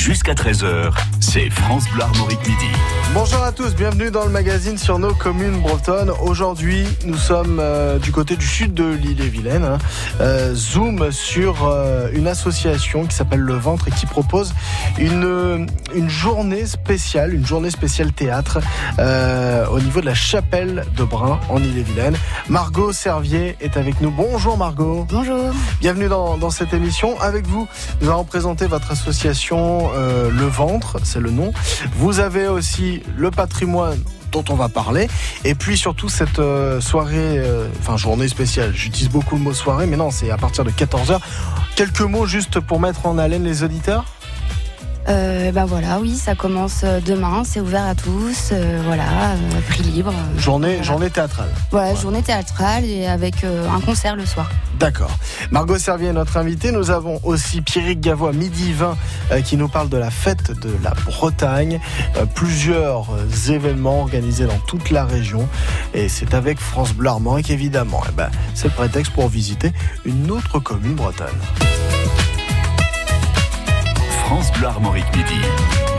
jusqu'à 13h, c'est France Bleu Armorique Midi. Bonjour à tous, bienvenue dans le magazine sur nos communes bretonnes. Aujourd'hui, nous sommes euh, du côté du sud de l'île et Vilaine. Hein. Euh, zoom sur euh, une association qui s'appelle Le Ventre et qui propose une, une journée spéciale, une journée spéciale théâtre au niveau de la chapelle de Brun en île et Vilaine. Margot Servier est avec nous. Bonjour Margot. Bonjour. Bienvenue dans, dans cette émission. Avec vous, nous allons présenter votre association Le Ventre, c'est le nom. Vous avez aussi le patrimoine dont on va parler. Et puis surtout cette euh, soirée, euh, enfin journée spéciale. J'utilise beaucoup le mot soirée, mais non, c'est à partir de 14h. Quelques mots juste pour mettre en haleine les auditeurs? Euh, ben voilà, oui, ça commence demain, c'est ouvert à tous, voilà, prix libre. Journée, journée théâtrale. Voilà, journée théâtrale et avec un concert le soir. D'accord. Margot Servier est notre invitée. Nous avons aussi Pierrick Gavois, midi 20, euh, qui nous parle de la fête de la Bretagne. Euh, plusieurs euh, événements organisés dans toute la région. Et c'est avec France Bleu Armorique, évidemment. Eh ben, c'est le prétexte pour visiter une autre commune bretonne. France Bleu Armorique midi.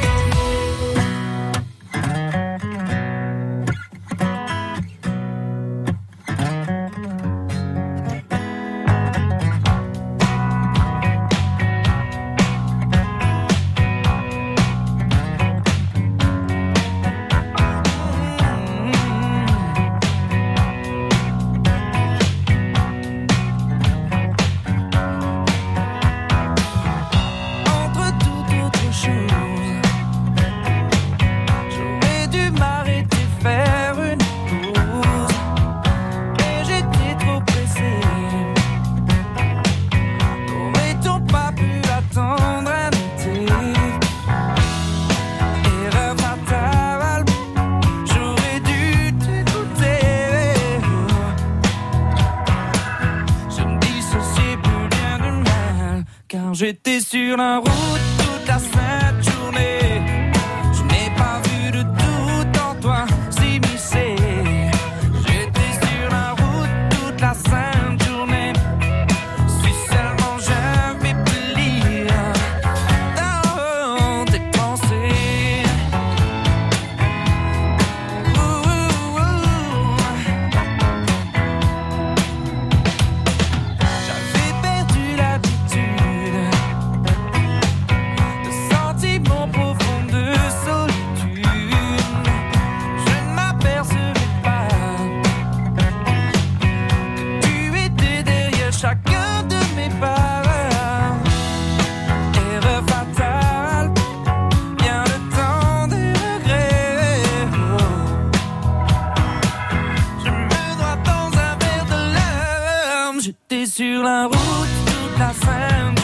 Palmas sur la route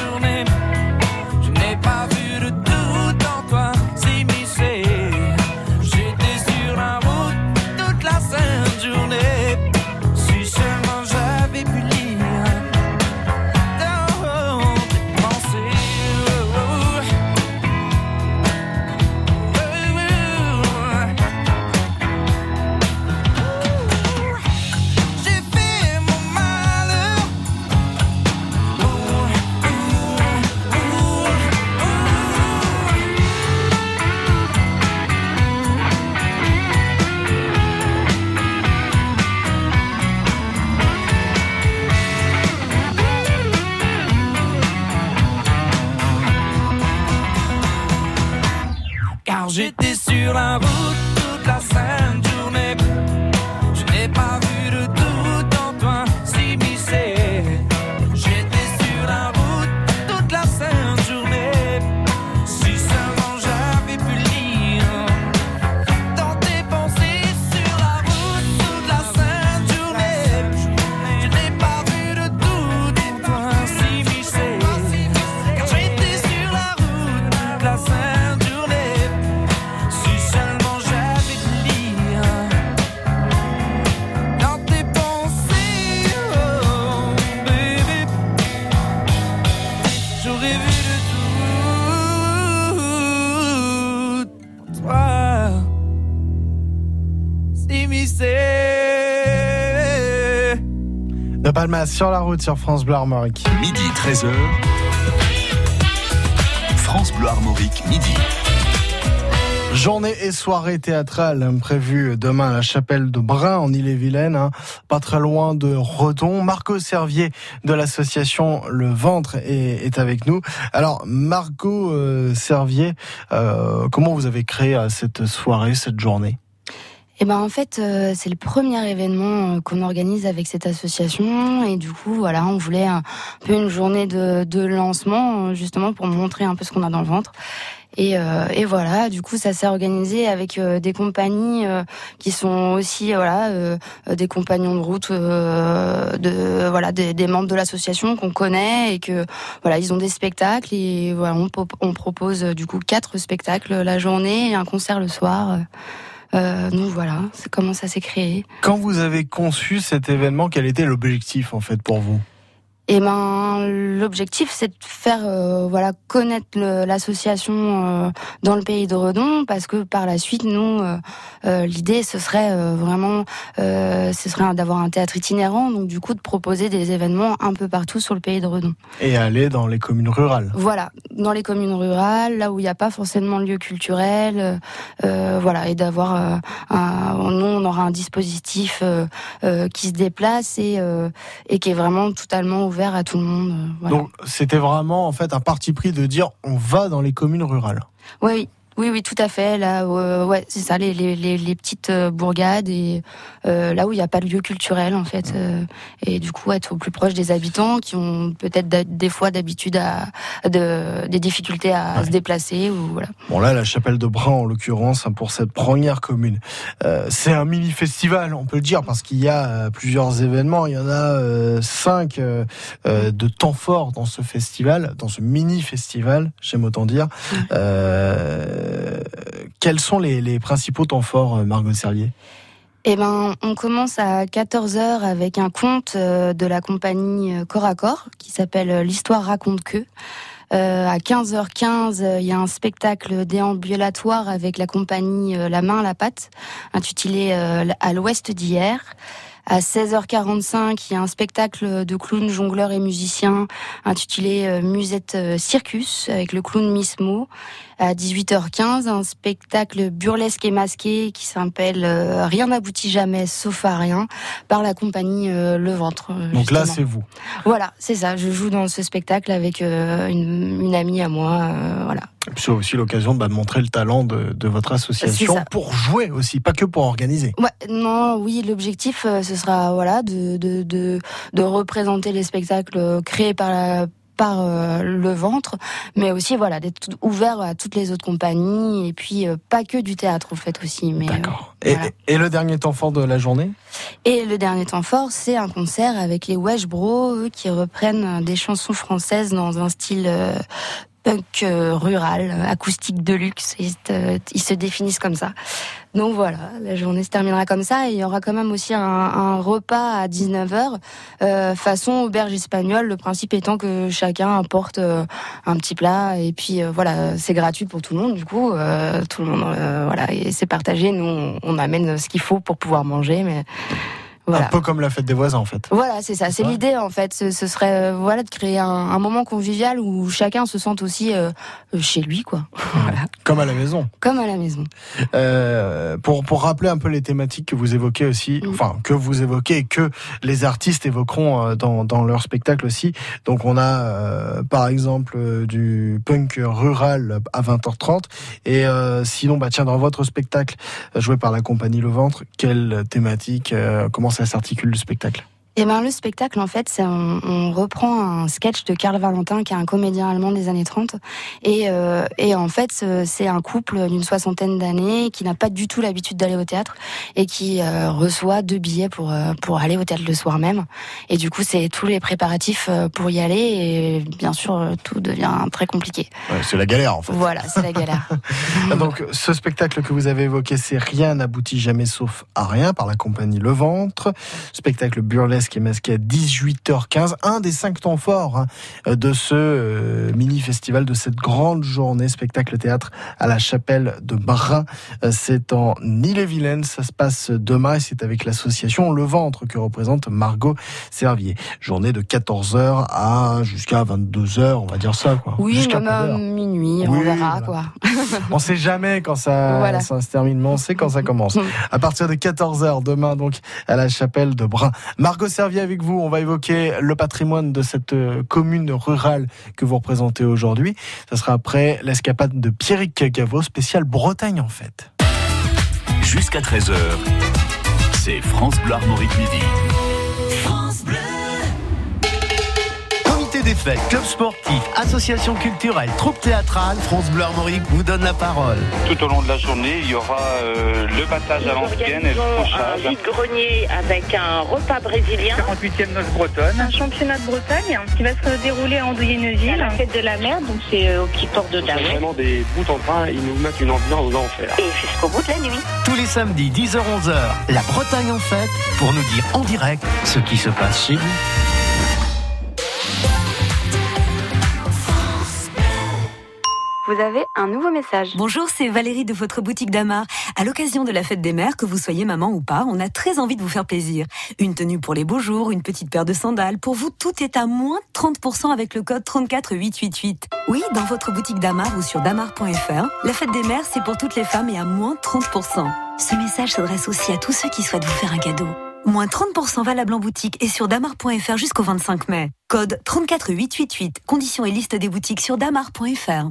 manger. Sur France Bleu Armorique. Midi 13h. Armorique Midi. Journée et soirée théâtrale prévue demain à la chapelle de Brun en Ille-et-Vilaine, hein, pas très loin de Redon. Marco Servier de l'association Le Ventre est, avec nous. Alors Marco euh, Servier, euh, comment vous avez créé euh, cette soirée, cette journée? Eh ben en fait euh, c'est le premier événement euh, qu'on organise avec cette association et du coup voilà on voulait un peu une journée de, de lancement justement pour montrer un peu ce qu'on a dans le ventre et, euh, et, voilà, du coup, ça s'est organisé avec des compagnies qui sont aussi voilà des compagnons de route, de voilà des, des membres de l'association qu'on connaît et que voilà ils ont des spectacles et voilà on, on propose du coup quatre spectacles la journée et un concert le soir. Euh, donc voilà, c'est comment ça s'est créé. Quand vous avez conçu cet événement, quel était l'objectif en fait pour vous? Et eh ben l'objectif c'est de faire euh, voilà connaître l'association euh, dans le pays de Redon parce que par la suite nous euh, l'idée ce serait vraiment ce serait d'avoir un théâtre itinérant donc du coup de proposer des événements un peu partout sur le pays de Redon. Et aller dans les communes rurales. Voilà, dans les communes rurales, là où il n'y a pas forcément de lieu culturel, voilà et d'avoir nous on aura un dispositif qui se déplace et et qui est vraiment totalement ouvert à tout le monde. Euh, Donc c'était vraiment en fait un parti pris de dire on va dans les communes rurales. Oui, oui, oui, tout à fait. Là, euh, ouais, c'est ça, les, les, les, petites euh, bourgades et euh, là où il n'y a pas de lieu culturel en fait, et du coup être au plus proche des habitants qui ont peut-être des fois d'habitude à de, des difficultés à se déplacer ou voilà. Bon là, la chapelle de Brun en l'occurrence hein, pour cette première commune, c'est un mini festival, on peut le dire parce qu'il y a plusieurs événements. Il y en a cinq de temps fort dans ce festival, dans ce mini festival, j'aime autant dire. Euh, quels sont les, principaux temps forts, euh, Margot Servier? Eh ben, on commence à 14h avec un conte euh, de la compagnie Corps à Corps qui s'appelle L'histoire raconte que. à 15h15, il y a un spectacle déambulatoire avec la compagnie La main la patte, intitulé À l'ouest d'hier. À 16h45, il y a un spectacle de clowns, jongleurs et musiciens intitulé Musette Circus avec le clown Miss Mo à 18h15 un spectacle burlesque et masqué qui s'appelle euh, Rien n'aboutit jamais sauf à rien par la compagnie euh, Le Ventre. Donc là c'est vous. Voilà, c'est ça. Je joue dans ce spectacle avec euh, une, une, amie à moi. voilà. C'est aussi l'occasion bah, de montrer le talent de, de votre association pour jouer aussi, pas que pour organiser. Ouais, non, oui, l'objectif ce sera voilà de, de, de, de représenter les spectacles créés par la par euh, le ventre, mais aussi voilà d'être ouvert à toutes les autres compagnies et puis euh, pas que du théâtre en fait aussi. Mais d'accord. Euh, et, le dernier temps fort de la journée? Et le dernier temps fort, c'est un concert avec les Wesh Bros qui reprennent des chansons françaises dans un style punk rural, acoustique de luxe. Ils, se définissent comme ça. Donc voilà, la journée se terminera comme ça. Et il y aura quand même aussi un, repas à 19h, euh, façon auberge espagnole. Le principe étant que chacun apporte euh, un petit plat. Et puis euh, voilà, c'est gratuit pour tout le monde. Du coup, tout le monde, voilà, et c'est partagé. Nous, on, on amène ce qu'il faut pour pouvoir manger. Mais un peu comme la fête des voisins en fait. Voilà, c'est ça. C'est l'idée en fait. Ce, serait euh, voilà de créer un, moment convivial où chacun se sente aussi euh, chez lui quoi. voilà. Comme à la maison. Comme à la maison. Euh, pour pour rappeler un peu les thématiques que vous évoquez aussi, enfin que vous évoquez et que les artistes évoqueront dans dans leur spectacle aussi. Donc on a par exemple du punk rural à 20h30 et sinon bah tiens dans votre spectacle joué par la compagnie Le Ventre, quelle thématique comment ça s'articule le spectacle eh ben, le spectacle, en fait, c'est on, reprend un sketch de Karl Valentin, qui est un comédien allemand des années 30. Et, euh, et en fait, c'est un couple d'une soixantaine d'années qui n'a pas du tout l'habitude d'aller au théâtre et qui euh, reçoit deux billets pour, euh, pour aller au théâtre le soir même. Et du coup, c'est tous les préparatifs pour y aller. Et bien sûr, tout devient très compliqué. c'est la galère, en fait. Voilà, c'est la galère. Donc, ce spectacle que vous avez évoqué, c'est Rien n'aboutit jamais sauf à rien par la compagnie Le Ventre. Spectacle burlesque masqué à 18h15. Un des cinq temps forts hein, de ce euh, mini-festival, de cette grande journée spectacle-théâtre à la chapelle de Brin. Euh, c'est en Ille-et-Vilaine. Ça se passe demain et c'est avec l'association Le Ventre que représente Margot Servier. Journée de 14h à jusqu'à 22h, on va dire ça. Quoi. Oui, même à minuit, on verra. Quoi. on sait jamais quand ça, ça se termine, mais on sait quand ça commence. À partir de 14h demain, donc, à la chapelle de Brin. Margot Servier avec vous, on va évoquer le patrimoine de cette euh, commune rurale que vous représentez aujourd'hui. Ça sera après l'escapade de Pierrick Gaveau, spécial Bretagne en fait. Jusqu'à 13h, c'est France Armorique Midi. Des fêtes, club sportif, association culturelle, troupe théâtrale, France Bleu Armorique vous donne la parole. Tout au long de la journée, il y aura euh, le battage à l'ancienne et le fauchage. Un vide-grenier avec un repas brésilien. 48e noce bretonne. Un championnat de Bretagne qui va se dérouler en Douillet-Neuville. La fête de la mer, donc c'est euh, au petit port de Daouet. vraiment des bouts en train, ils nous mettent une ambiance d'enfer. Et jusqu'au bout de la nuit. Tous les samedis, 10h-11h, la Bretagne en fête pour nous dire en direct ce qui se passe chez vous. Vous avez un nouveau message. Bonjour, c'est Valérie de votre boutique d'Amar. À l'occasion de la fête des mères, que vous soyez maman ou pas, on a très envie de vous faire plaisir. Une tenue pour les beaux jours, une petite paire de sandales. Pour vous, tout est à moins 30% avec le code 34888. Oui, dans votre boutique d'Amar ou sur damar.fr, la fête des mères, c'est pour toutes les femmes et à moins 30%. Ce message s'adresse aussi à tous ceux qui souhaitent vous faire un cadeau. Moins 30% valable en boutique et sur damar.fr jusqu'au 25 mai. Code 34888. Conditions et liste des boutiques sur damar.fr.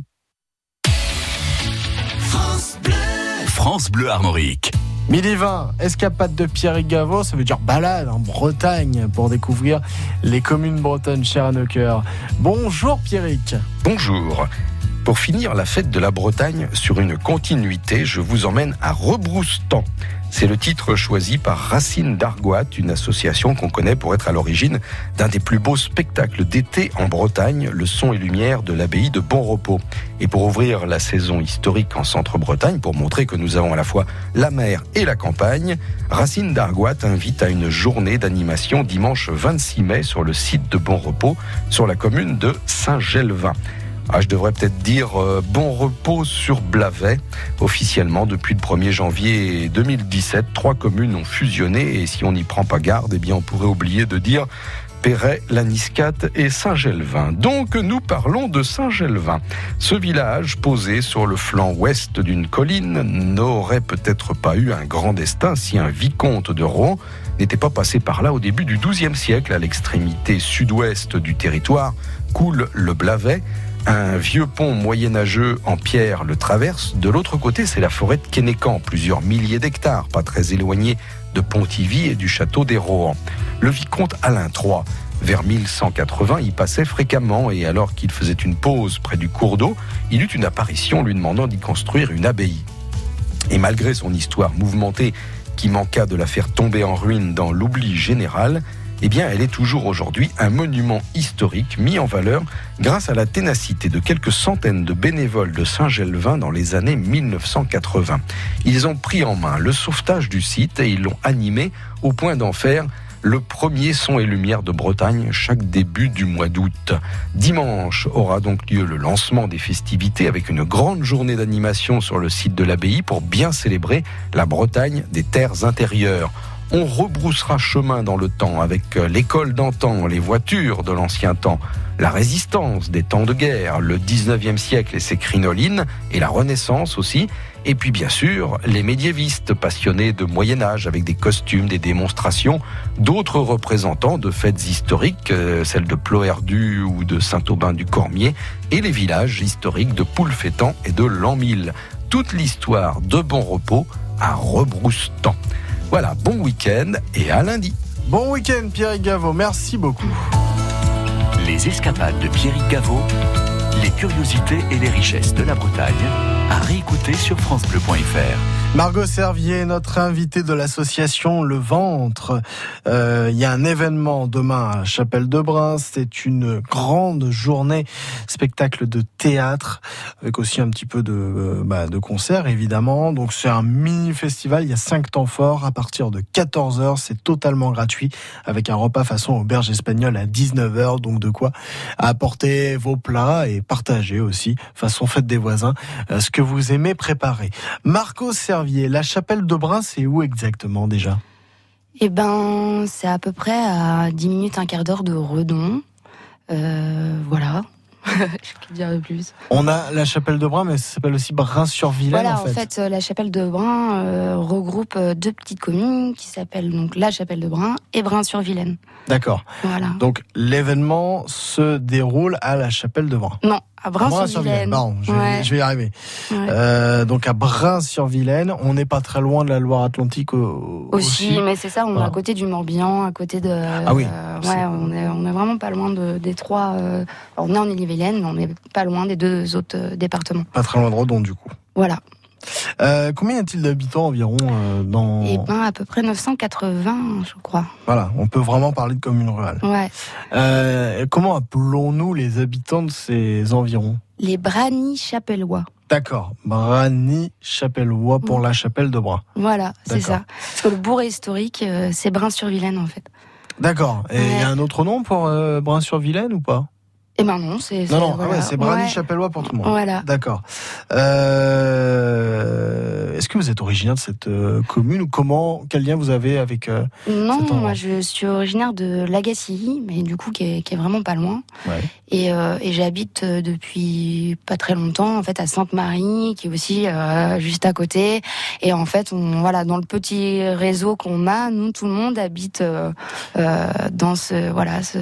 France Bleu Armorique. Midi 20, escapade de Pierre Gaveau, ça veut dire balade en Bretagne pour découvrir les communes bretonnes chères à nos cœurs. Bonjour Pierrick. Bonjour. Pour finir la fête de la Bretagne sur une continuité, je vous emmène à Rebroustan. C'est le titre choisi par Racine d'Argoat, une association qu'on connaît pour être à l'origine d'un des plus beaux spectacles d'été en Bretagne, le son et lumière de l'abbaye de Bon Repos. Et pour ouvrir la saison historique en centre-Bretagne, pour montrer que nous avons à la fois la mer et la campagne, Racine d'Argoat invite à une journée d'animation dimanche 26 mai sur le site de Bon Repos, sur la commune de Saint-Gelvin. Ah, je devrais peut-être dire euh, bon repos sur Blavet. Officiellement, depuis le 1er janvier 2017, trois communes ont fusionné et si on n'y prend pas garde, eh bien, on pourrait oublier de dire Perret, Laniscat et Saint-Gelvin. Donc nous parlons de Saint-Gelvin. Ce village, posé sur le flanc ouest d'une colline, n'aurait peut-être pas eu un grand destin si un vicomte de Rouen n'était pas passé par là au début du XIIe siècle, à l'extrémité sud-ouest du territoire, coule le Blavet, un vieux pont moyenâgeux en pierre le traverse. De l'autre côté, c'est la forêt de Kénécan, plusieurs milliers d'hectares, pas très éloignés de Pontivy et du château des Rohan. Le vicomte Alain III, vers 1180, y passait fréquemment et alors qu'il faisait une pause près du cours d'eau, il eut une apparition lui demandant d'y construire une abbaye. Et malgré son histoire mouvementée qui manqua de la faire tomber en ruine dans l'oubli général, eh bien, elle est toujours aujourd'hui un monument historique mis en valeur grâce à la ténacité de quelques centaines de bénévoles de Saint-Gelvin dans les années 1980. Ils ont pris en main le sauvetage du site et ils l'ont animé au point d'en faire le premier son et lumière de Bretagne chaque début du mois d'août. Dimanche aura donc lieu le lancement des festivités avec une grande journée d'animation sur le site de l'abbaye pour bien célébrer la Bretagne des terres intérieures on rebroussera chemin dans le temps avec euh, l'école d'antan, les voitures de l'ancien temps, la résistance des temps de guerre, le 19e siècle et ses crinolines, et la Renaissance aussi, et puis bien sûr les médiévistes passionnés de Moyen Âge avec des costumes, des démonstrations, d'autres représentants de fêtes historiques, euh, celles de Ploerdu ou de Saint-Aubin du Cormier, et les villages historiques de Poulfétan et de l'An 1000. Toute l'histoire de Bon Repos à Rebroustan. Voilà, bon week-end et à lundi. Bon week-end Pierre Gaveau, merci beaucoup. Les escapades de Pierre Gaveau, les curiosités et les richesses de la Bretagne, à réécouter sur francebleu.fr. Margot Servier, notre invitée de l'association Le Ventre. Euh, Il y a un événement demain à Chapelle de Brun. C'est une grande journée spectacle de théâtre avec aussi un petit peu de, euh, bah, de concert évidemment. Donc c'est un mini festival. Il y a cinq temps forts à partir de 14 h C'est totalement gratuit avec un repas façon auberge espagnole à 19 h Donc de quoi apporter vos plats et partager aussi façon fête des voisins euh, ce que vous aimez préparer. Marco Servier la chapelle de Brun, c'est où exactement déjà? Eh ben, c'est à peu près à 10 minutes, un quart d'heure de Redon. Euh, voilà. Je peux dire de plus. On a la chapelle de Brun, mais ça s'appelle aussi Brun-sur-Vilaine. Voilà, en fait, euh, la chapelle de Brun euh, regroupe euh, deux petites communes qui s'appellent donc la chapelle de Brun et Brun-sur-Vilaine. D'accord. Voilà. Donc l'événement se déroule à la chapelle de Brun. Non, à Brun-sur-Vilaine. Pardon, je, vais- Ouais. je vais y arriver. Ouais. Euh, donc à Brun-sur-Vilaine, on n'est pas très loin de la Loire-Atlantique au- aussi, aussi. mais c'est ça, on est à côté du Morbihan, à côté de. Ah oui, euh, ouais, on est, on est vraiment pas loin de, des trois. euh, on est en Ille-et-Vilaine, mais on n'est pas loin des deux autres départements. Pas très loin de Redon du coup. Voilà. Euh, combien y a-t-il d'habitants environ euh, dans Et ben à peu près 980, je crois. Voilà, on peut vraiment parler de commune rurale. Ouais. Euh, comment appelons-nous les habitants de ces environs? Les Brani chapellois. D'accord, Brani Chapellois pour la chapelle de Brun. Voilà, c'est D'accord. ça. Parce que le bourg historique, euh, c'est Brun-sur-Vilaine en fait. D'accord. Et il y a un autre nom pour euh, Brun-sur-Vilaine ou pas? Et ben non, c'est. Non, non, ah ouais, c'est Brani Ouais. Chapellois pour tout le monde. Voilà. D'accord. Euh, Est-ce que vous êtes originaire de cette euh, commune ou comment Quel lien vous avez avec euh, Non, cet moi je suis originaire de Lagacilly, mais du coup qui est, qui est vraiment pas loin. Ouais. Et, euh, et j'habite depuis pas très longtemps en fait à Sainte-Marie, qui est aussi juste à côté. Et en fait, on voilà dans le petit réseau qu'on a, nous tout le monde habite dans ce voilà ce,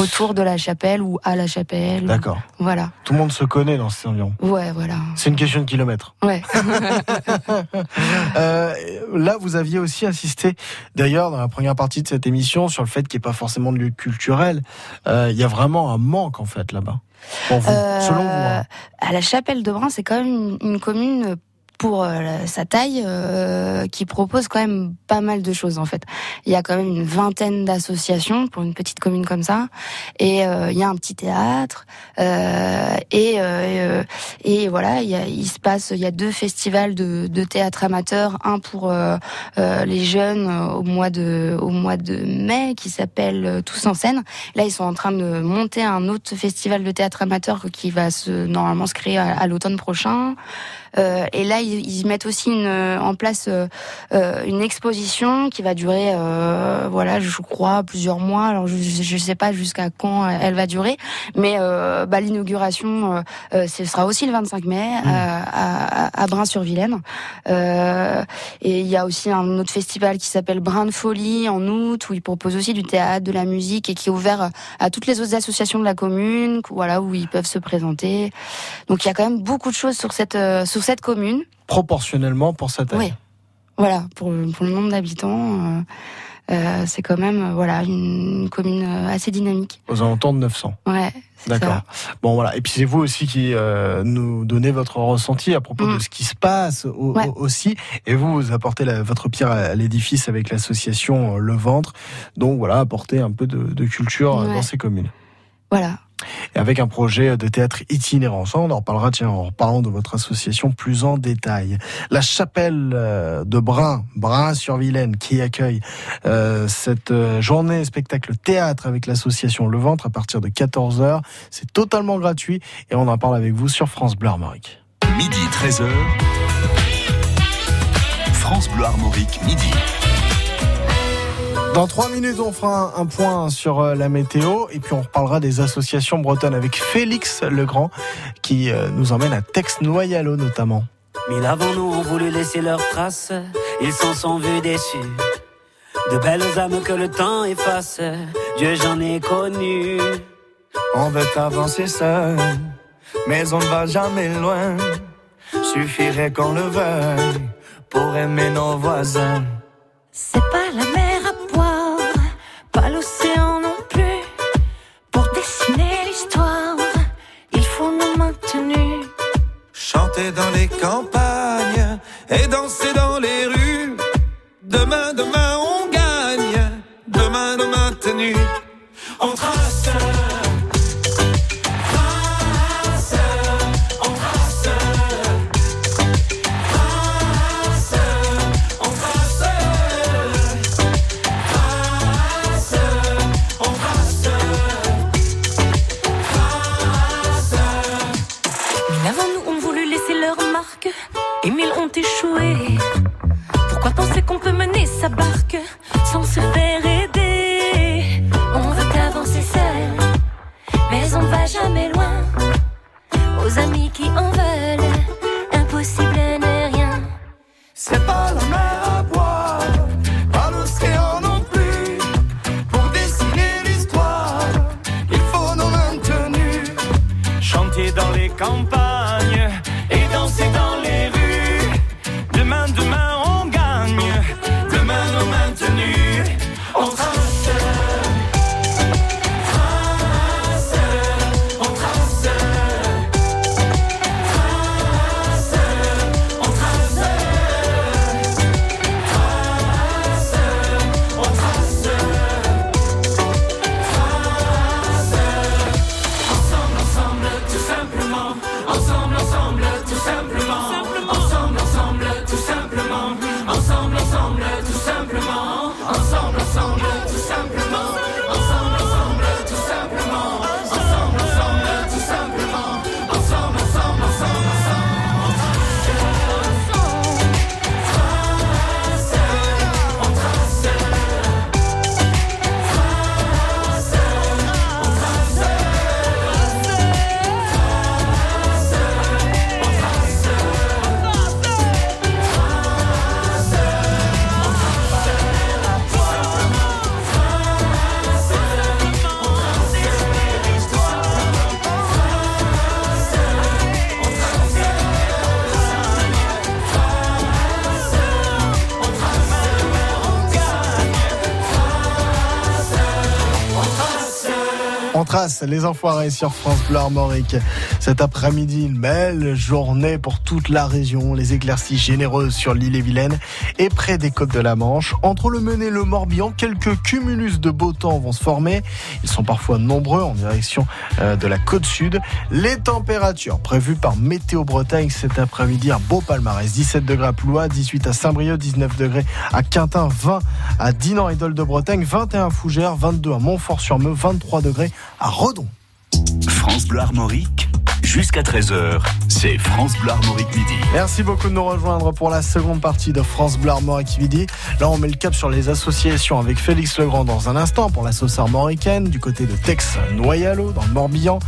autour de la chapelle ou à la chapelle. D'accord. Voilà. Tout le monde se connaît dans ces environs. Ouais, voilà. C'est une question de kilomètres. Ouais. Euh, là, vous aviez aussi insisté, d'ailleurs, dans la première partie de cette émission, sur le fait qu'il n'y ait pas forcément de lieu culturel. Euh, Il y a vraiment un manque, en fait, là-bas. Pour vous, Euh, selon vous. hein. À la Chapelle de Brun, c'est quand même une, une commune pour euh, sa taille euh, qui propose quand même pas mal de choses en fait. Il y a quand même une vingtaine d'associations pour une petite commune comme ça, et euh, il y a un petit théâtre euh, et euh, et voilà, il, y a, il se passe, il y a deux festivals de, de théâtre amateur, un pour euh, les jeunes au mois de au mois de mai qui s'appelle Tous en scène. Là, ils sont en train de monter un autre festival de théâtre amateur qui va se normalement se créer à l'automne prochain. Euh, et là, ils, ils mettent aussi une, en place euh, euh, une exposition qui va durer, euh, voilà, je crois, plusieurs mois. Alors, je ne sais pas jusqu'à quand elle va durer, mais euh, bah, l'inauguration, euh, euh, ce sera aussi le 25 mai euh, à, à, à Brun-sur-Vilaine. Euh, et il y a aussi un autre festival qui s'appelle Brin de Folie en août, où ils proposent aussi du théâtre, de la musique, et qui est ouvert à toutes les autres associations de la commune, voilà, où ils peuvent se présenter. Donc il y a quand même beaucoup de choses sur cette euh, sur cette commune. Proportionnellement pour sa taille. Oui. Voilà, pour, pour le nombre d'habitants, euh, euh, c'est quand même euh, voilà une, commune assez dynamique. Aux alentours de 900. Ouais. c'est D'accord. Bon voilà. Et puis c'est vous aussi qui euh, nous donnez votre ressenti à propos de ce qui se passe au- Ouais. au- aussi. Et vous, vous apportez la- votre pierre à, l'édifice avec l'association Le Ventre. Donc voilà, apporter un peu de, de culture Ouais. dans ces communes. Voilà. Et avec un projet de théâtre itinérant. Ça, on en reparlera, tiens, en reparlant de votre association plus en détail. La chapelle euh, de Brun, Brun-sur-Vilaine, qui accueille euh, cette euh, journée spectacle théâtre avec l'association Le Ventre à partir de 14h. C'est totalement gratuit et on en parle avec vous sur France Bleu Armorique. Midi 13h. France Bleu Armorique, midi. Dans trois minutes, on fera un, point sur euh, la météo et puis on reparlera des associations bretonnes avec Félix Legrand qui euh, nous emmène à Tex-Noyalo notamment. Mille avant nous ont voulu laisser leurs traces, ils s'en sont vus déçus. De belles âmes que le temps efface, Dieu j'en ai connu. On veut avancer seul, mais on ne va jamais loin. Suffirait qu'on le veuille pour aimer nos voisins. C'est pas la boire, pas l'océan non plus. Pour dessiner l'histoire, il faut nous maintenir. Chanter dans les campagnes, et danser dans les rues. Demain, demain, on gagne. Demain, demain, tenue. On trace. Les enfoirés sur France Bleu Armorique. Cet après-midi, une belle journée pour toute la région. Les éclaircies généreuses sur l'île et Vilaine et près des côtes de la Manche. Entre le Mené et le Morbihan, quelques cumulus de beau temps vont se former. Ils sont parfois nombreux en direction euh, de la côte sud. Les températures prévues par Météo Bretagne cet après-midi, un beau palmarès. 17 degrés à Ploua, 18 à Saint-Brieuc, 19 degrés à Quintin, 20 à Dinan et Dol de Bretagne, 21 à Fougères, 22 à Montfort-sur-Meux, 23 degrés à France Bleu Armorique, jusqu'à 13h, c'est France Bleu Armorique Midi. Merci beaucoup de nous rejoindre pour la seconde partie de France Bleu Armorique Midi. Là, on met le cap sur les associations avec Félix Legrand dans un instant pour la sauce armoricaine du côté de Tex Noyalo dans le Morbihan.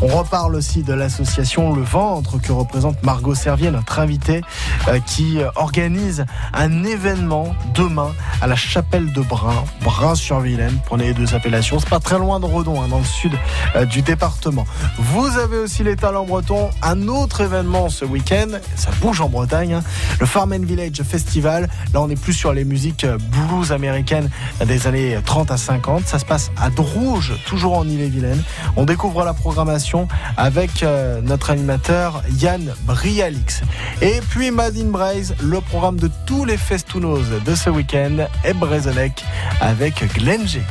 On reparle aussi de l'association Le Ventre que représente Margot Servier, notre invitée, euh, qui euh, organise un événement demain à la chapelle de Brun, Brun-sur-Vilaine. Prenez les deux appellations. C'est pas très loin de Redon, hein, dans le sud euh, du département. Vous avez aussi les talents bretons. Un autre événement ce week-end, ça bouge en Bretagne, hein, le Farm and Village Festival. Là, on est plus sur les musiques euh, blues américaines des années 30 à 50. Ça se passe à Drouge, toujours en Ille-et-Vilaine. On découvre la programmation avec euh, notre animateur Yann Brialix. Et puis Madine Braise, le programme de tous les festounos de ce week-end est Brézenec avec Glenn Gégou.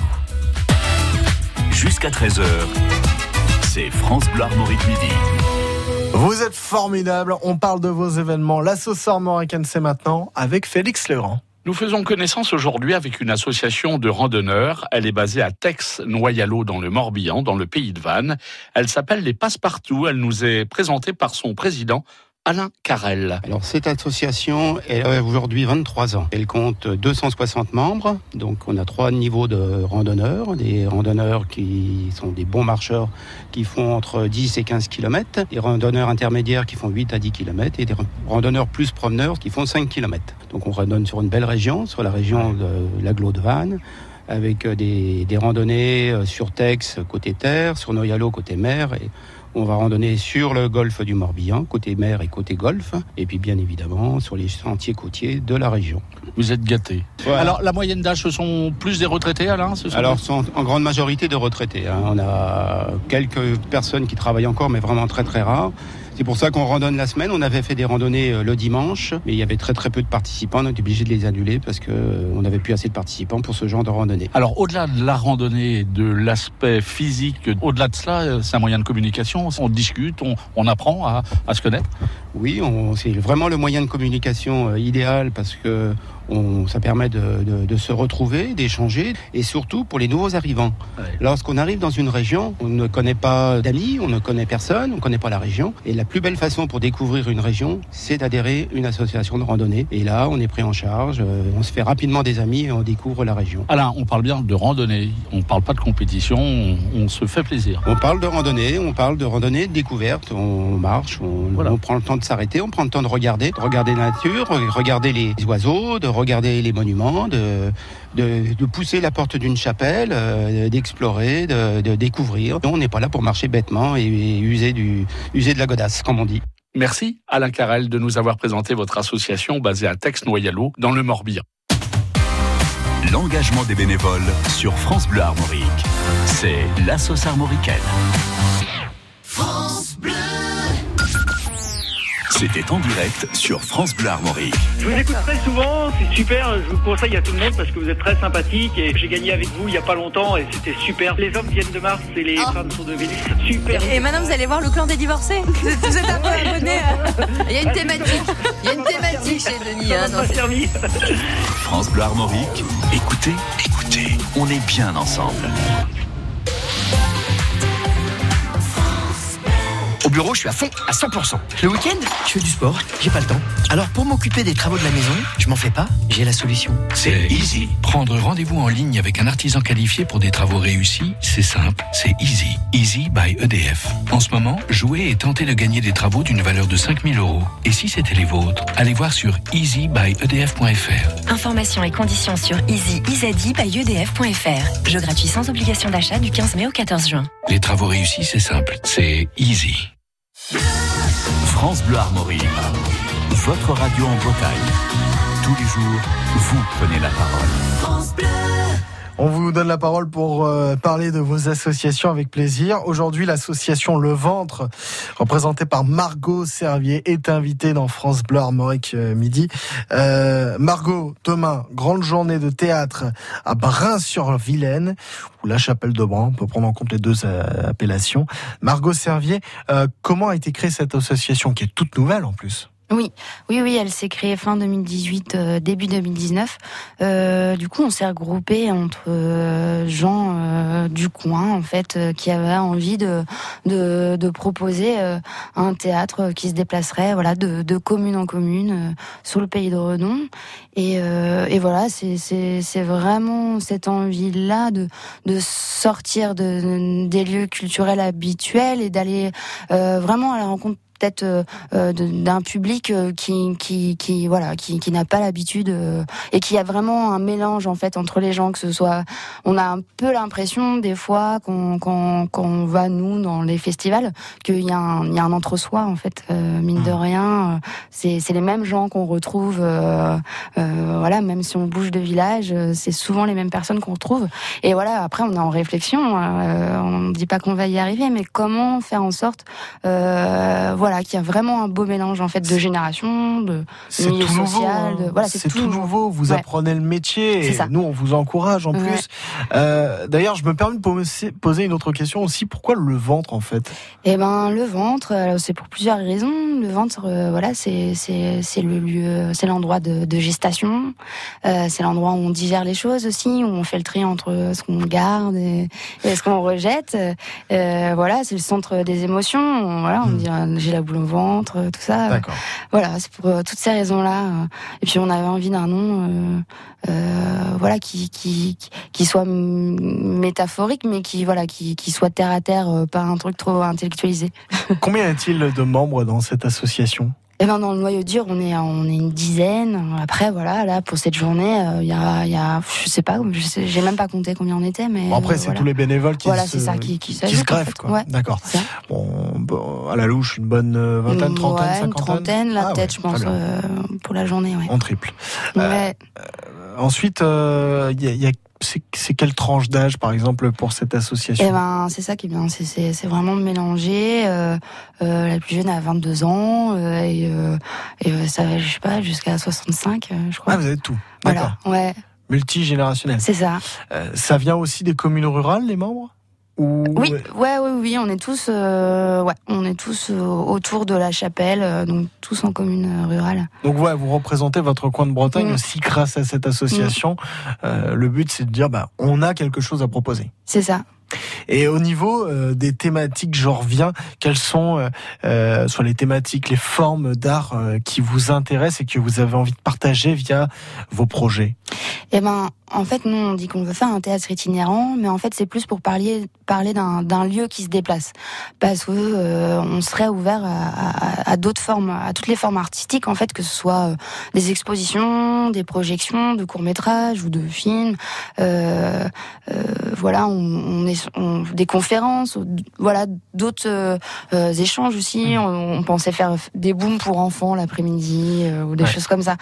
Jusqu'à 13h, c'est France Bleu Armorique Midi. Vous êtes formidables, on parle de vos événements. La sauce armoricaine, c'est maintenant avec Félix Legrand. Nous faisons connaissance aujourd'hui avec une association de randonneurs. Elle est basée à Tex-Noyalo dans le Morbihan, dans le pays de Vannes. Elle s'appelle les Passepartout. Elle nous est présentée par son président, Alain Carrel. Alors cette association, elle a aujourd'hui 23 ans. Elle compte 260 membres, donc on a trois niveaux de randonneurs. Des randonneurs qui sont des bons marcheurs qui font entre 10 et 15 km, des randonneurs intermédiaires qui font 8 à 10 km et des randonneurs plus promeneurs qui font 5 km. Donc on randonne sur une belle région, sur la région de l'agglo de Vannes avec des, des randonnées sur Tex côté terre, sur Noyalo côté mer et on va randonner sur le golfe du Morbihan, côté mer et côté golfe, et puis bien évidemment sur les sentiers côtiers de la région. Vous êtes gâtés. Alors la moyenne d'âge, ce sont plus des retraités, Alain ce sont Alors, sont en grande majorité de retraités. hein. On a quelques personnes qui travaillent encore, mais vraiment très très rares. C'est pour ça qu'on randonne la semaine. On avait fait des randonnées euh, le dimanche, mais il y avait très peu de participants. On était obligé de les annuler parce que euh, n'avait plus assez de participants pour ce genre de randonnée. Alors, au-delà de la randonnée, de l'aspect physique, au-delà de cela, euh, c'est un moyen de communication. On discute, on, apprend à se connaître. Oui, c'est vraiment le moyen de communication euh, idéal parce que on- ça permet de, de- de se retrouver, d'échanger et surtout pour les nouveaux arrivants. Lorsqu'on arrive dans une région, on ne connaît pas d'amis, on ne connaît personne, on ne connaît pas la région. Et la plus belle façon pour découvrir une région, c'est d'adhérer à une association de randonnée. Et là, on est pris en charge, euh, on se fait rapidement des amis et on découvre la région. Alain, on parle bien de randonnée, on parle pas de compétition, on, on se fait plaisir. On parle de randonnée, on parle de randonnée de découverte. On marche, on, on prend le temps de s'arrêter, on prend le temps de regarder, de regarder la nature, regarder les oiseaux, de regarder les monuments, de, de, de pousser la porte d'une chapelle, euh, d'explorer, de, de découvrir. On n'est pas là pour marcher bêtement et, et user, du, user de la godasse, comme on dit. Merci Alain Carrel de nous avoir présenté votre association basée à Tex-Noyalo dans le Morbihan. L'engagement des bénévoles sur France Bleu Armorique. C'est la sauce armoricaine. C'était en direct sur France Bleu Armorique. Je vous écoute très souvent, c'est super, je vous conseille à tout le monde parce que vous êtes très sympathique et j'ai gagné avec vous il y a pas longtemps et c'était super. Les hommes viennent de Mars et les femmes sont de Vénus, super. Et maintenant, vous allez voir le clan des divorcés. Vous êtes, vous êtes un peu abonné. Il y a une thématique. Il y a une thématique chez Denis. hein, France Bleu Armorique. Écoutez, écoutez, on est bien ensemble. Bureau, je suis à fond, à 100%. Le week-end, je fais du sport, j'ai pas le temps. Alors pour m'occuper des travaux de la maison, je m'en fais pas, j'ai la solution. C'est easy. Prendre rendez-vous en ligne avec un artisan qualifié pour des travaux réussis, c'est simple, c'est easy. Easy by EDF. En ce moment, jouez et tentez de gagner des travaux d'une valeur de 5000 euros. Et si c'était les vôtres, allez voir sur easybyedf.fr. Informations et conditions sur easy-by-edf.fr. Jeu gratuit sans obligation d'achat du 15 mai au 14 juin. Les travaux réussis, c'est simple, c'est easy. France Bleu Armorique. Votre radio en Bretagne. Tous les jours, vous prenez la parole. France Bleu. On vous donne la parole pour euh, parler de vos associations avec plaisir. Aujourd'hui, l'association Le Ventre, représentée par Margot Servier, est invitée dans France Bleu Armorique euh, midi. Euh, Margot, demain, grande journée de théâtre à Brin-sur-Vilaine, ou la Chapelle de Bran, on peut prendre en compte les deux euh, appellations. Margot Servier, comment a été créée cette association qui est toute nouvelle en plus? Oui, oui, oui, elle s'est créée fin 2018, euh, début 2019. Euh, du coup, on s'est regroupé entre euh, gens du coin, en fait, qui avaient envie de de, proposer un théâtre qui se déplacerait, voilà, de, commune en commune sur le pays de Redon. Et, voilà, c'est vraiment cette envie-là de de sortir de, des lieux culturels habituels et d'aller vraiment à la rencontre peut-être euh, euh, d'un public euh, qui, qui, qui voilà qui, qui n'a pas l'habitude et qui a vraiment un mélange en fait entre les gens que ce soit on a un peu l'impression des fois qu'on qu'on qu'on va nous dans les festivals qu'il y a un il y a un entre soi en fait mine de rien euh, c'est c'est les mêmes gens qu'on retrouve euh, euh, voilà même si on bouge de village c'est souvent les mêmes personnes qu'on retrouve. Et voilà après on est en réflexion euh, on ne dit pas qu'on va y arriver mais comment faire en sorte voilà qu'il y a vraiment un beau mélange en fait de générations de milieu tout social de, voilà c'est tout nouveau. Vous Ouais. apprenez le métier et nous on vous encourage en Ouais. plus. Euh, D'ailleurs, je me permets de poser- une autre question aussi. Pourquoi le ventre en fait? Eh ben le ventre, c'est pour plusieurs raisons. Le ventre, euh, voilà, c'est c'est c'est le lieu, c'est l'endroit de, de gestation. Euh, c'est l'endroit où on digère les choses aussi, où on fait le tri entre ce qu'on garde et, et ce qu'on rejette. Voilà, c'est le centre des émotions. Voilà, on dit euh, j'ai la boule au ventre, euh, tout ça. D'accord. Voilà, c'est pour euh, toutes ces raisons-là. euh. Et puis on avait envie d'un nom, euh, euh, voilà, qui qui qui- soit métaphorique, mais qui voilà, qui qui soit terre à terre, euh, pas un truc trop intellectualisé. Combien y a-t-il de membres dans cette association? Et ben dans le noyau dur, on est on est une dizaine. Après voilà, là pour cette journée, euh, il y a il y a je sais pas, j'ai même pas compté combien on était, mais Bon, Après, euh, c'est voilà. tous les bénévoles qui Voilà, se, c'est ça qui qui se en greffent. fait. quoi. Ouais. D'accord. Bon, bon, à la louche, une bonne euh, vingtaine, trentaine, ouais, une cinquantaine trentaine, la Ah tête, ouais, je pense, euh, pour la journée. Ouais. En triple. Ouais. Euh, ensuite, euh, il y, a- il y a c'est quelle tranche d'âge, par exemple, pour cette association? Eh ben, c'est ça qui est bien. C'est- vraiment de mélanger. Euh, euh, la plus jeune a 22 ans euh, et, euh, et ça va, je sais pas, jusqu'à 65, euh, je crois. Ah, vous avez tout. Voilà. Ouais, Multigénérationnel. c'est ça. Ça vient aussi des communes rurales, les membres? Ou... Oui, ouais, oui, oui, on est tous, euh, ouais, on est tous euh, autour de la chapelle, euh, donc tous en commune rurale. Donc ouais, vous représentez votre coin de Bretagne Mm. aussi grâce à cette association. Euh, le but, c'est de dire, bah, on a quelque chose à proposer. C'est ça. Et au niveau euh, des thématiques, je reviens, quelles sont euh, soit les thématiques, les formes d'art euh, qui vous intéressent et que vous avez envie de partager via vos projets? Eh ben, en fait, nous, on dit qu'on veut faire un théâtre itinérant, mais en fait, c'est plus pour parler, parler d'un, lieu qui se déplace. Parce que euh, on serait ouvert à, à- à d'autres formes, à toutes les formes artistiques, en fait, que ce soit euh, des expositions, des projections, de courts-métrages ou de films. Euh, euh, voilà, on, on est on- des conférences, voilà, d'autres euh, échanges aussi. On, on pensait faire des booms pour enfants l'après-midi ou des Ouais. choses comme ça.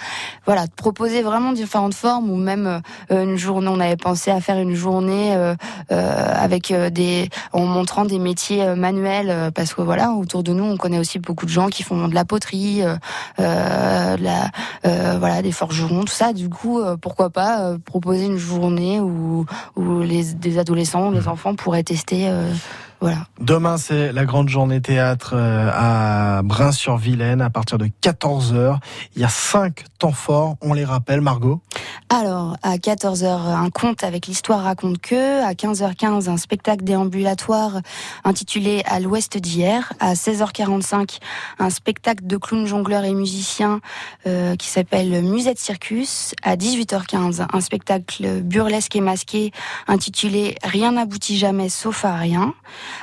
Voilà, proposer vraiment différentes formes ou même euh, une journée. On avait pensé à faire une journée euh, euh, avec euh, des en montrant des métiers manuels parce que voilà autour de nous on connaît aussi beaucoup de gens qui font de la poterie, euh, euh, de la euh, voilà des forgerons tout ça. Du coup euh, pourquoi pas euh, proposer une journée où où les des adolescents, les enfants pourraient tester euh, voilà. Demain, c'est la grande journée théâtre euh, à Brin-sur-Vilaine à partir de 14h. Il y a cinq temps forts, on les rappelle, Margot? Alors, à 14h, un conte avec l'histoire raconte que. À 15h15, un spectacle déambulatoire intitulé À l'ouest d'hier. À 16h45, un spectacle de clowns jongleurs et musiciens euh, qui s'appelle Musette Circus. À 18h15, un spectacle burlesque et masqué intitulé Rien n'aboutit jamais sauf à rien.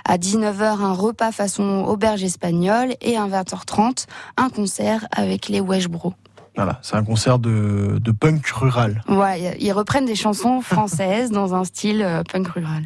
À 19h, un repas façon auberge espagnole. Et à 20h30, un concert avec les Wesh Bros. Voilà, c'est un concert de, de punk rural. Ouais, ils reprennent des chansons françaises dans un style euh, punk rural.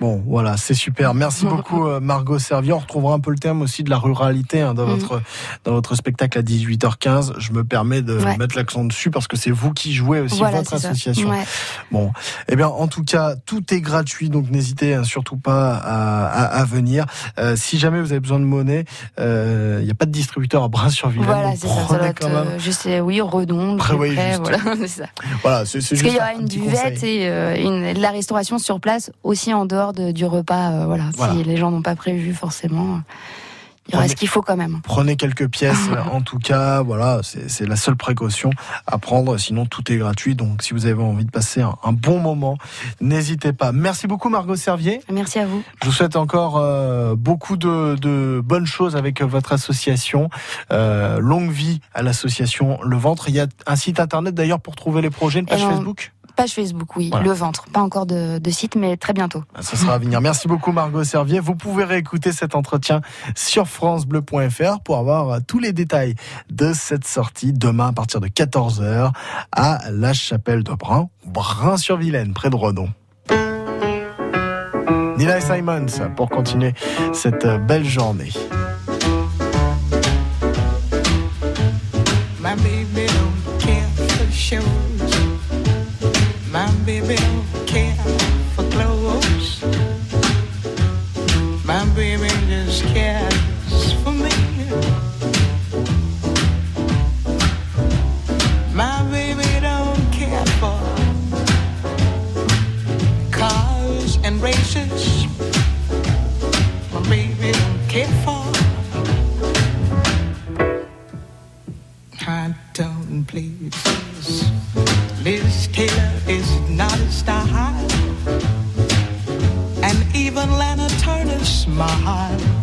Bon, voilà, c'est super. Merci beaucoup, euh, Margot Servier. On retrouvera un peu le thème aussi de la ruralité hein, dans, Mhm. votre, dans votre spectacle à 18h15. Je me permets de Ouais. mettre l'accent dessus parce que c'est vous qui jouez aussi Voilà, votre association. Ouais. Bon, eh bien, en tout cas, tout est gratuit, donc n'hésitez hein, surtout pas à, à, à venir. Euh, si jamais vous avez besoin de monnaie, euh, il n'y a pas de distributeur à Brin-sur-Vilaine. Voilà, c'est ça. Ça doit être, euh, je sais, oui, Redon, Prévoyez juste. voilà, c'est ça. Voilà, c'est c'est Parce qu'il y aura un une buvette et euh, une, de la restauration sur place aussi en dehors de- du repas. euh, voilà, Voilà. si les gens n'ont pas prévu forcément, il Prenez- ce qu'il faut quand même. Prenez quelques pièces, en tout cas, voilà, c'est la seule précaution à prendre, sinon tout est gratuit. Donc, si vous avez envie de passer un, un bon moment, n'hésitez pas. Merci beaucoup, Margot Servier. Merci à vous. Je vous souhaite encore euh, beaucoup de, de bonnes choses avec votre association. Euh, longue vie à l'association Le Ventre. Il y a un site internet d'ailleurs pour trouver les projets, une page Et Facebook? Page Facebook, oui. Voilà. Le ventre. Pas encore de, de site, mais très bientôt. Ça sera à venir. Merci beaucoup Margot Servier. Vous pouvez réécouter cet entretien sur francebleu.fr pour avoir euh, tous les détails de cette sortie demain à partir de 14h à la chapelle de Brun, Brun-sur-Vilaine, près de Redon. Nina Simons pour continuer cette euh, belle journée. My baby don't care for shows. My baby don't care for clothes. My baby just cares for me. My baby don't care for cars and races. My baby don't care for high tone places. Liz Taylor is not a style, and even Lana Turner smile.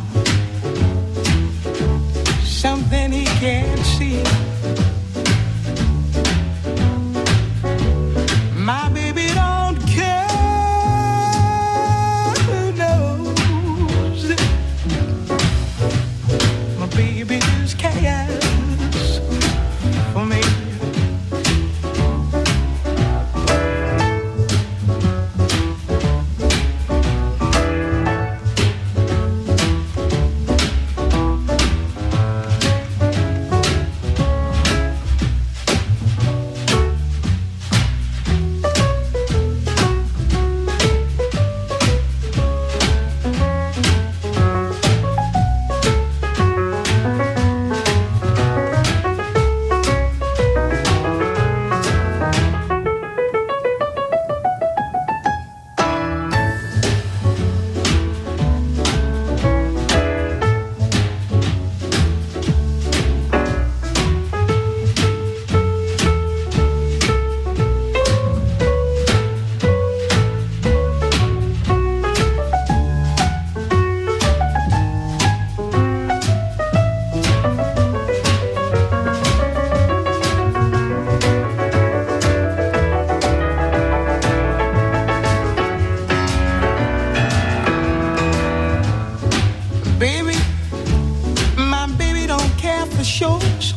Knows,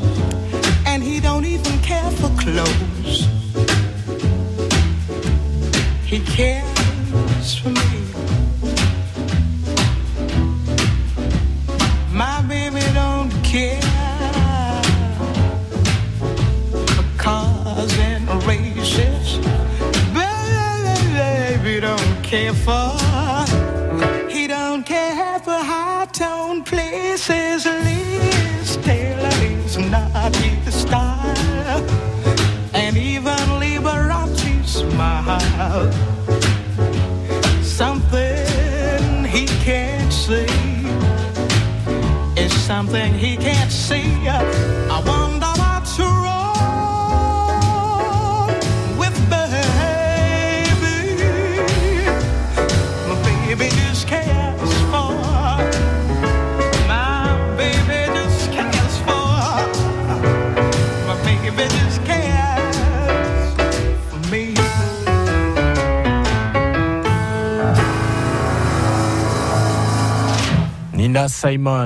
and he don't even care for clothes.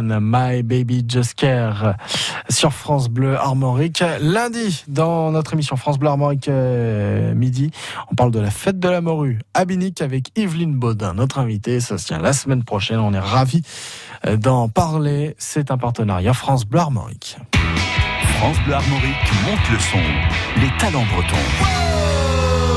My Baby Just Care sur France Bleu Armorique. Lundi, dans notre émission France Bleu Armorique euh, midi, on parle de la fête de la morue à Binic avec Yveline Baudin, notre invitée. Ça se tient la semaine prochaine. On est ravis euh, d'en parler. C'est un partenariat France Bleu Armorique. France Bleu Armorique monte le son. Les talents bretons.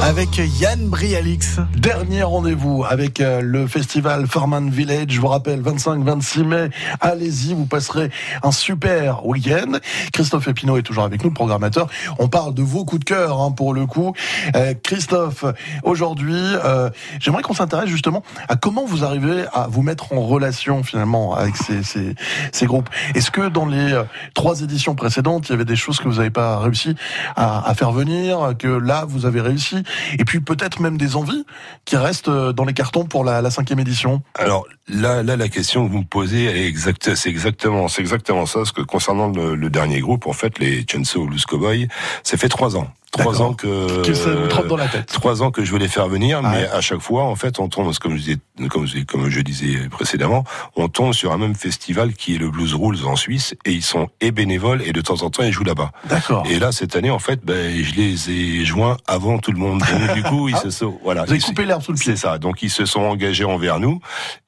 Avec Yann Brialix. Dernier rendez-vous avec euh, le festival Farman Village. Je vous rappelle, 25-26 mai, allez-y, vous passerez un super week-end. Christophe Epineau est toujours avec nous, le programmateur. On parle de vos coups de cœur, hein, pour le coup. Euh, Christophe, aujourd'hui, euh, j'aimerais qu'on s'intéresse justement à comment vous arrivez à vous mettre en relation finalement avec ces, ces, ces groupes. Est-ce que dans les euh, trois éditions précédentes, il y avait des choses que vous n'avez pas réussi à, à faire venir, que là, vous avez réussi et puis peut-être même des envies qui restent euh, dans les cartons pour la, cinquième édition. Alors là, là, la question que vous me posez, exacte, c'est exactement, c'est exactement ça. Parce que concernant le, dernier groupe, en fait, les Chainsaw Blues Cowboy, ça fait trois ans. Trois ans que, dans la tête. Trois ans que je veux les faire venir, mais à chaque fois, en fait, on tombe, comme je disais, comme je, comme je disais précédemment, on tombe sur un même festival qui est le Blues Rules en Suisse, et ils sont et bénévoles et de temps en temps ils jouent là-bas. D'accord. Et là, cette année, en fait, ben, je les ai joints avant tout le monde. Donc, du coup, ils se sont, voilà. Vous avez coupé l'herbe sous le pied. C'est ça. Donc, ils se sont engagés envers nous,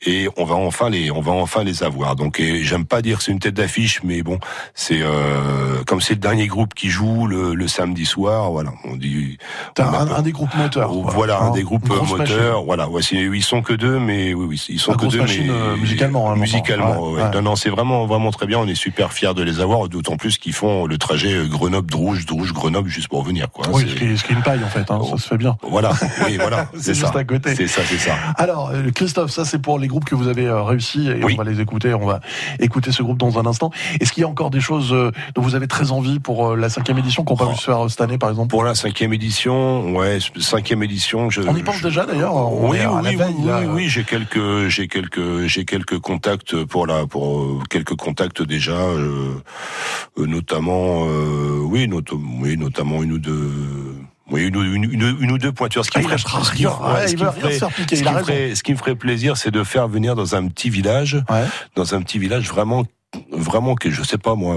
et on va enfin les, on va enfin les avoir. Donc, j'aime pas dire que c'est une tête d'affiche, mais bon, c'est euh, comme c'est le dernier groupe qui joue le, le samedi soir, voilà. On dit. On un, des groupes moteurs. quoi. voilà, un des groupes moteurs. machine. Voilà, ouais, ils sont que deux, mais oui, oui, ils sont que deux, machine, mais euh, musicalement, hein, musicalement. Ouais, ouais. Non, non, c'est vraiment, vraiment très bien. On est super fiers de les avoir, d'autant plus qu'ils font le trajet euh, Grenoble-Drouge, Drouge-Grenoble juste pour venir, quoi. Oui, C'est- ce qui, est, ce qui est une paille en fait, hein, ça se fait bien. Voilà, oui, voilà, c'est juste ça. à côté. C'est ça, c'est ça. Alors, euh, Christophe, ça c'est pour les groupes que vous avez réussi et on va les écouter. On va écouter ce groupe dans un instant. Est-ce qu'il y a encore des choses dont vous avez très envie pour la cinquième édition qu'on peut pas pu se faire cette année, par exemple? Pour la cinquième édition, ouais, cinquième édition, je. On y pense déjà d'ailleurs. Oui, oui, veille, oui, oui, oui, j'ai quelques, j'ai quelques, j'ai quelques contacts pour la, pour euh, quelques contacts déjà, euh, notamment, euh, oui, not- oui, notamment une ou deux. Oui, une, une, une, une ou deux pointures. Ce qui me ferait. Ouais, plaisir, c'est de faire venir dans un petit village, dans un petit village vraiment, vraiment que je sais pas moi,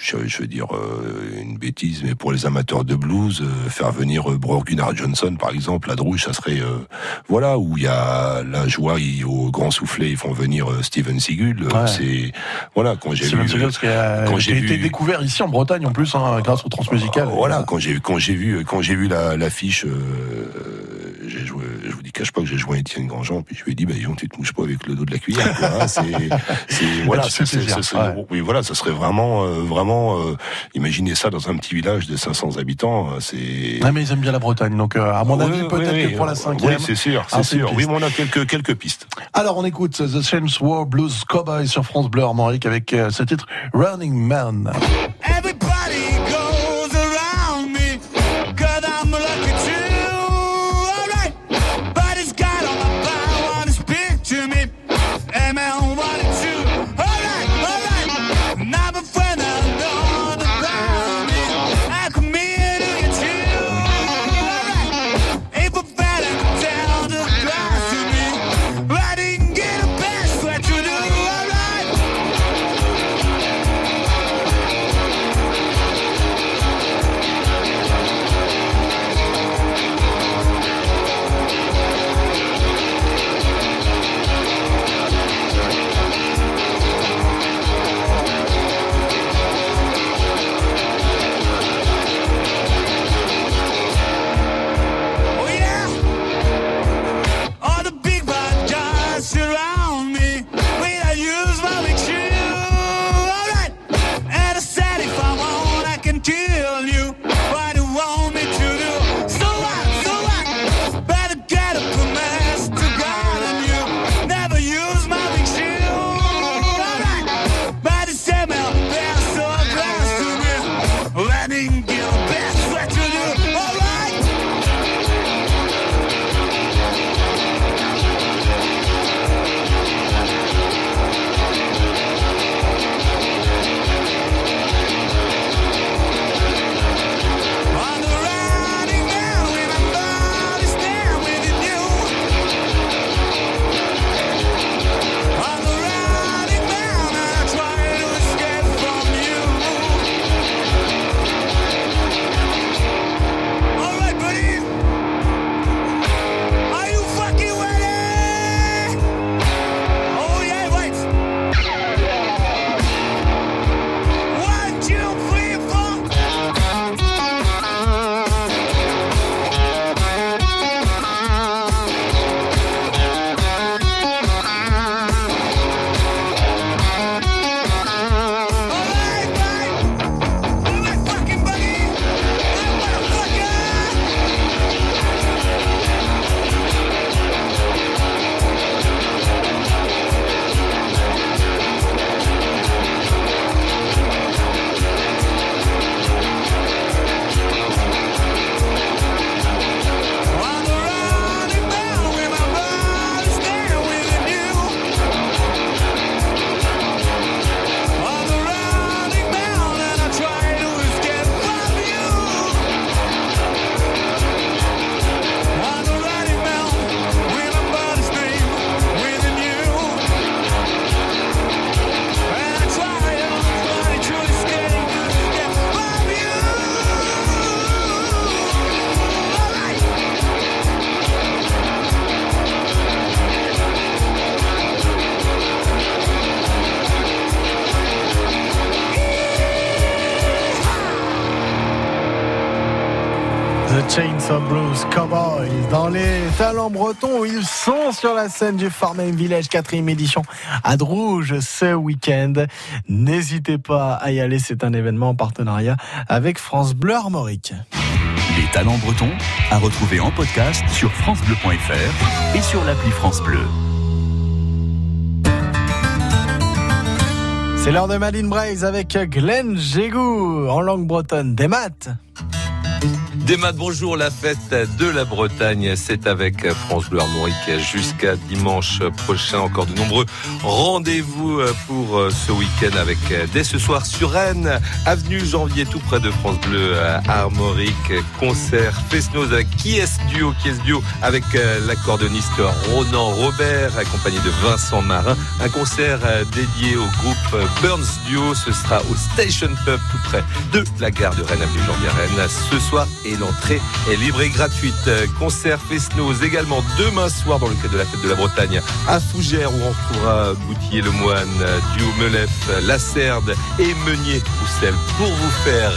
je, je veux dire euh, une bêtise, mais pour les amateurs de blues, euh, faire venir euh, Gunnar Johnson par exemple, la Drouche, ça serait euh, voilà où il y a la joie, ils- au Grand Soufflet, ils font venir Steven Seagull. euh, Ouais. C'est voilà quand j'ai vu Seagal, quand j'ai été vu découvert ici en Bretagne en plus, hein, grâce au transmusical. voilà, quand j'ai quand j'ai vu quand j'ai vu la l'affiche, euh, j'ai joué. Je vous dis cache pas que j'ai joué à Étienne Grandjean, puis je lui ai dit bah Jean, tu te mouches pas avec le dos de la cuillère. quoi, hein, c'est c'est voilà, c'est- voilà, ça serait vraiment euh, vraiment euh, imaginez ça dans un petit village de 500 habitants, euh, c'est Ouais, mais ils aiment bien la Bretagne, donc euh, à mon Oui, avis, oui, peut-être oui, que pour la cinquième. Oui, c'est sûr, ah, c'est sûr. Oui, mais on a quelques quelques pistes. Alors on écoute The Chance War Blues Cowboy sur France Bleu Armorique avec euh, ce titre Running Man. Où ils sont sur la scène du Farming Village quatrième édition à Drouge ce week-end. N'hésitez pas à y aller, c'est un événement en partenariat avec France Bleu Armorique. Les talents bretons à retrouver en podcast sur francebleu.fr et sur l'appli France Bleu. C'est l'heure de Madine Braise avec Glenn Gégou en langue bretonne. Des maths Des maths, bonjour, la fête de la Bretagne, c'est avec France Bleu Armorique jusqu'à dimanche prochain. Encore de nombreux rendez-vous pour ce week-end avec dès ce soir sur Rennes, avenue Janvier, tout près de France Bleu Armorique, concert Fesnos qui est duo, qui est duo avec l'accordéoniste Ronan Robert, accompagné de Vincent Marin. Un concert dédié au groupe Burns Duo, ce sera au Station Pub tout près de la gare de Rennes, avenue Janvier Rennes, ce soir l'entrée est libre et gratuite. Concert Fesnos également demain soir dans le cadre de la fête de la Bretagne à Fougères où on retrouvera Boutier le Moine, Duo Melef, Lacerde et Meunier Roussel pour vous faire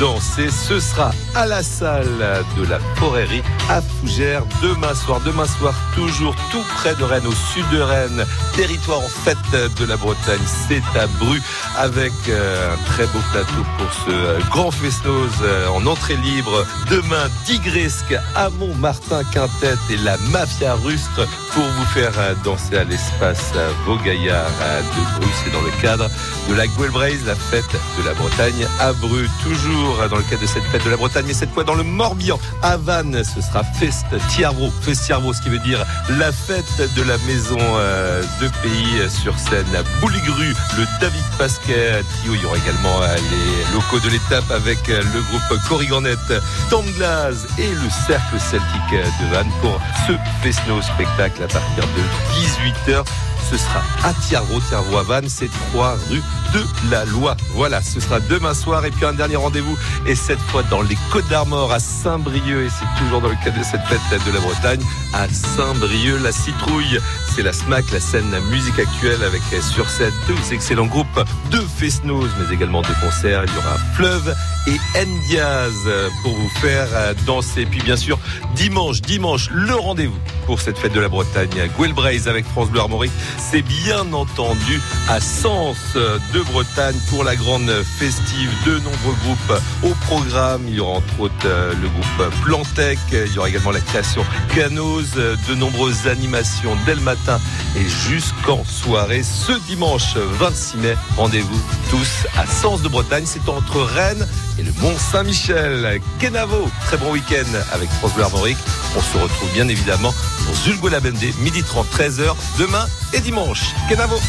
danser. Ce sera à la salle de la Forerie à Fougères demain soir. Demain soir, toujours tout près de Rennes, au sud de Rennes, territoire en fête de la Bretagne. C'est à Bru avec un très beau plateau pour ce grand Fesnos en entrée libre. Demain, Digresque, Amont, Martin Quintet et la Mafia Rustre pour vous faire danser à l'espace Vaugaillard de Bru. C'est dans le cadre de la Guelbraise, la fête de la Bretagne à Bru. Toujours dans le cadre de cette fête de la Bretagne, mais cette fois dans le Morbihan. À Vannes, ce sera Fest Tiarvro. Fest Tiarvro, ce qui veut dire la fête de la maison de pays sur scène à Bouligru, le David Pasquet Trio. Il y aura également les locaux de l'étape avec le groupe Corriganette, Tanglaz et le Cercle Celtique de Vannes pour ce Fesno spectacle à partir de 18h. Ce sera à Tiarvro à Vannes, c'est 3 rue de la Loi. Voilà, ce sera demain soir et puis un dernier rendez-vous et cette fois dans les Côtes d'Armor à Saint-Brieuc et c'est toujours dans le cadre de cette fête de la Bretagne à Saint-Brieuc. La citrouille, c'est la SMAC, la scène la musique actuelle avec sur scène deux excellents groupes de Fesnos mais également de concerts. Il y aura Fleuve et Ndiaz pour vous faire danser. Et puis bien sûr, dimanche, dimanche, le rendez-vous pour cette fête de la Bretagne. Guelbraise avec France Bleu Armorique C'est bien entendu à Sens de Bretagne pour la grande festive. De nombreux groupes au programme. Il y aura entre autres euh, le groupe Plantec. Il y aura également la création Canos. De nombreuses animations dès le matin et jusqu'en soirée. Ce dimanche 26 mai, rendez-vous tous à Sens de Bretagne. C'est entre Rennes et le Mont Saint-Michel. Kenavo, très bon week-end avec Armorique. On se retrouve bien évidemment pour Zulgo Labende, midi 30, 13h, demain et dimanche. Kenavo.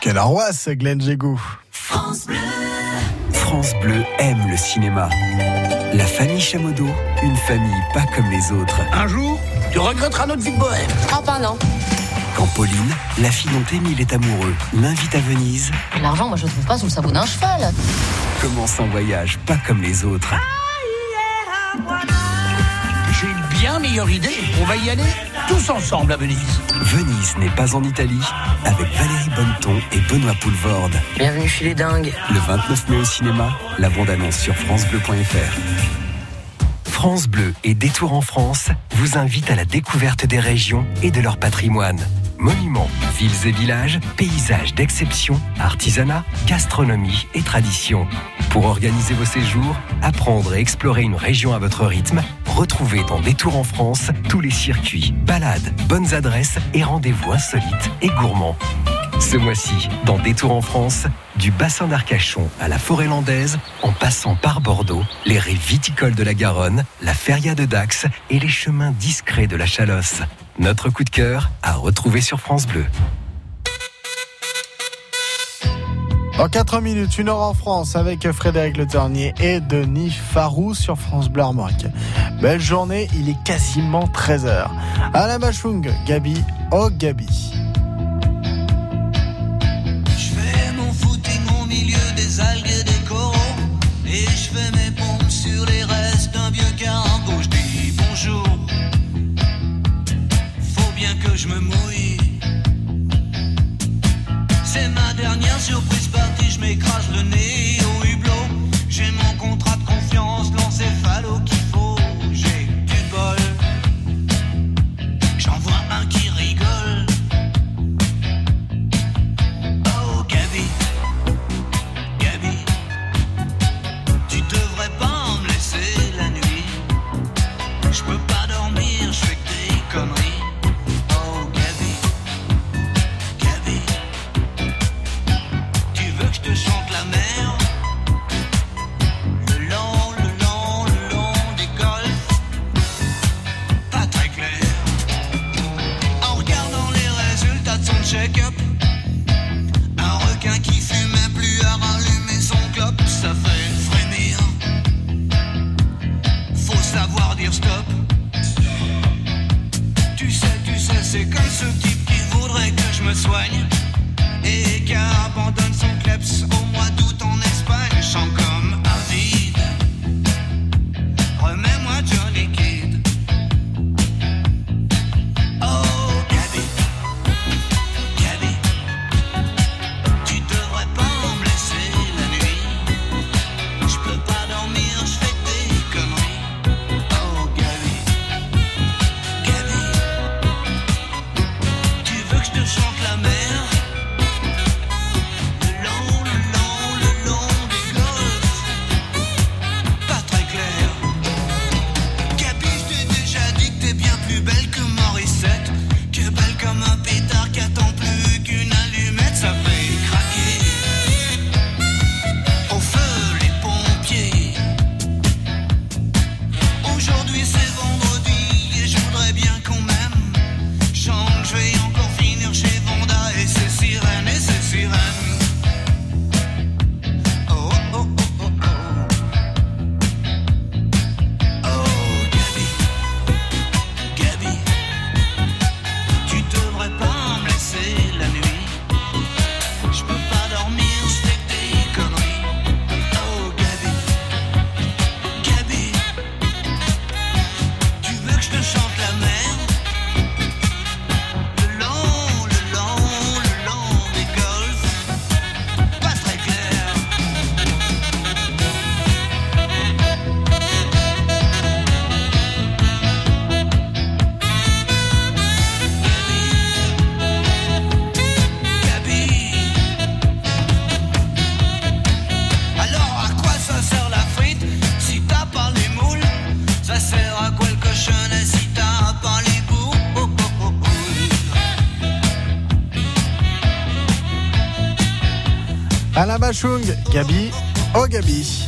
Quelle arroisse, Glenn Jégou. France Bleu. France Bleu aime le cinéma. La famille Chamodo, une famille pas comme les autres. Un jour, tu regretteras notre vie de bohème. Ah, ben non. Quand Pauline, la fille dont Émile est amoureux, l'invite à Venise, L'argent, moi, je le trouve pas sous le sabot d'un cheval. commence un voyage pas comme les autres. J'ai une bien meilleure idée. On va y aller tous ensemble à Venise. Venise n'est pas en Italie, avec Valérie Bonneton et Benoît Poulvorde. Bienvenue chez les dingues. Le 29 mai au cinéma, la bande-annonce sur francebleu.fr. France Bleu et Détour en France vous invitent à la découverte des régions et de leur patrimoine. Monuments, villes et villages, paysages d'exception, artisanat, gastronomie et tradition. Pour organiser vos séjours, apprendre et explorer une région à votre rythme, retrouvez dans Détour en France tous les circuits, balades, bonnes adresses et rendez-vous insolites et gourmands. Ce mois-ci, dans Détour en France, du bassin d'Arcachon à la forêt landaise, en passant par Bordeaux, les rives viticoles de la Garonne, la feria de Dax et les chemins discrets de la Chalosse. Notre coup de cœur à retrouver sur France Bleu. En 4 minutes, une heure en France avec Frédéric Le Ternier et Denis Farou sur France Bleu Armorique. Belle journée, il est quasiment 13h. À la Bachung, Gabi, oh Gabi. Je me mouille. C'est ma dernière surprise partie. Je m'écrase Alain Bachung, Gabi, oh Gabi.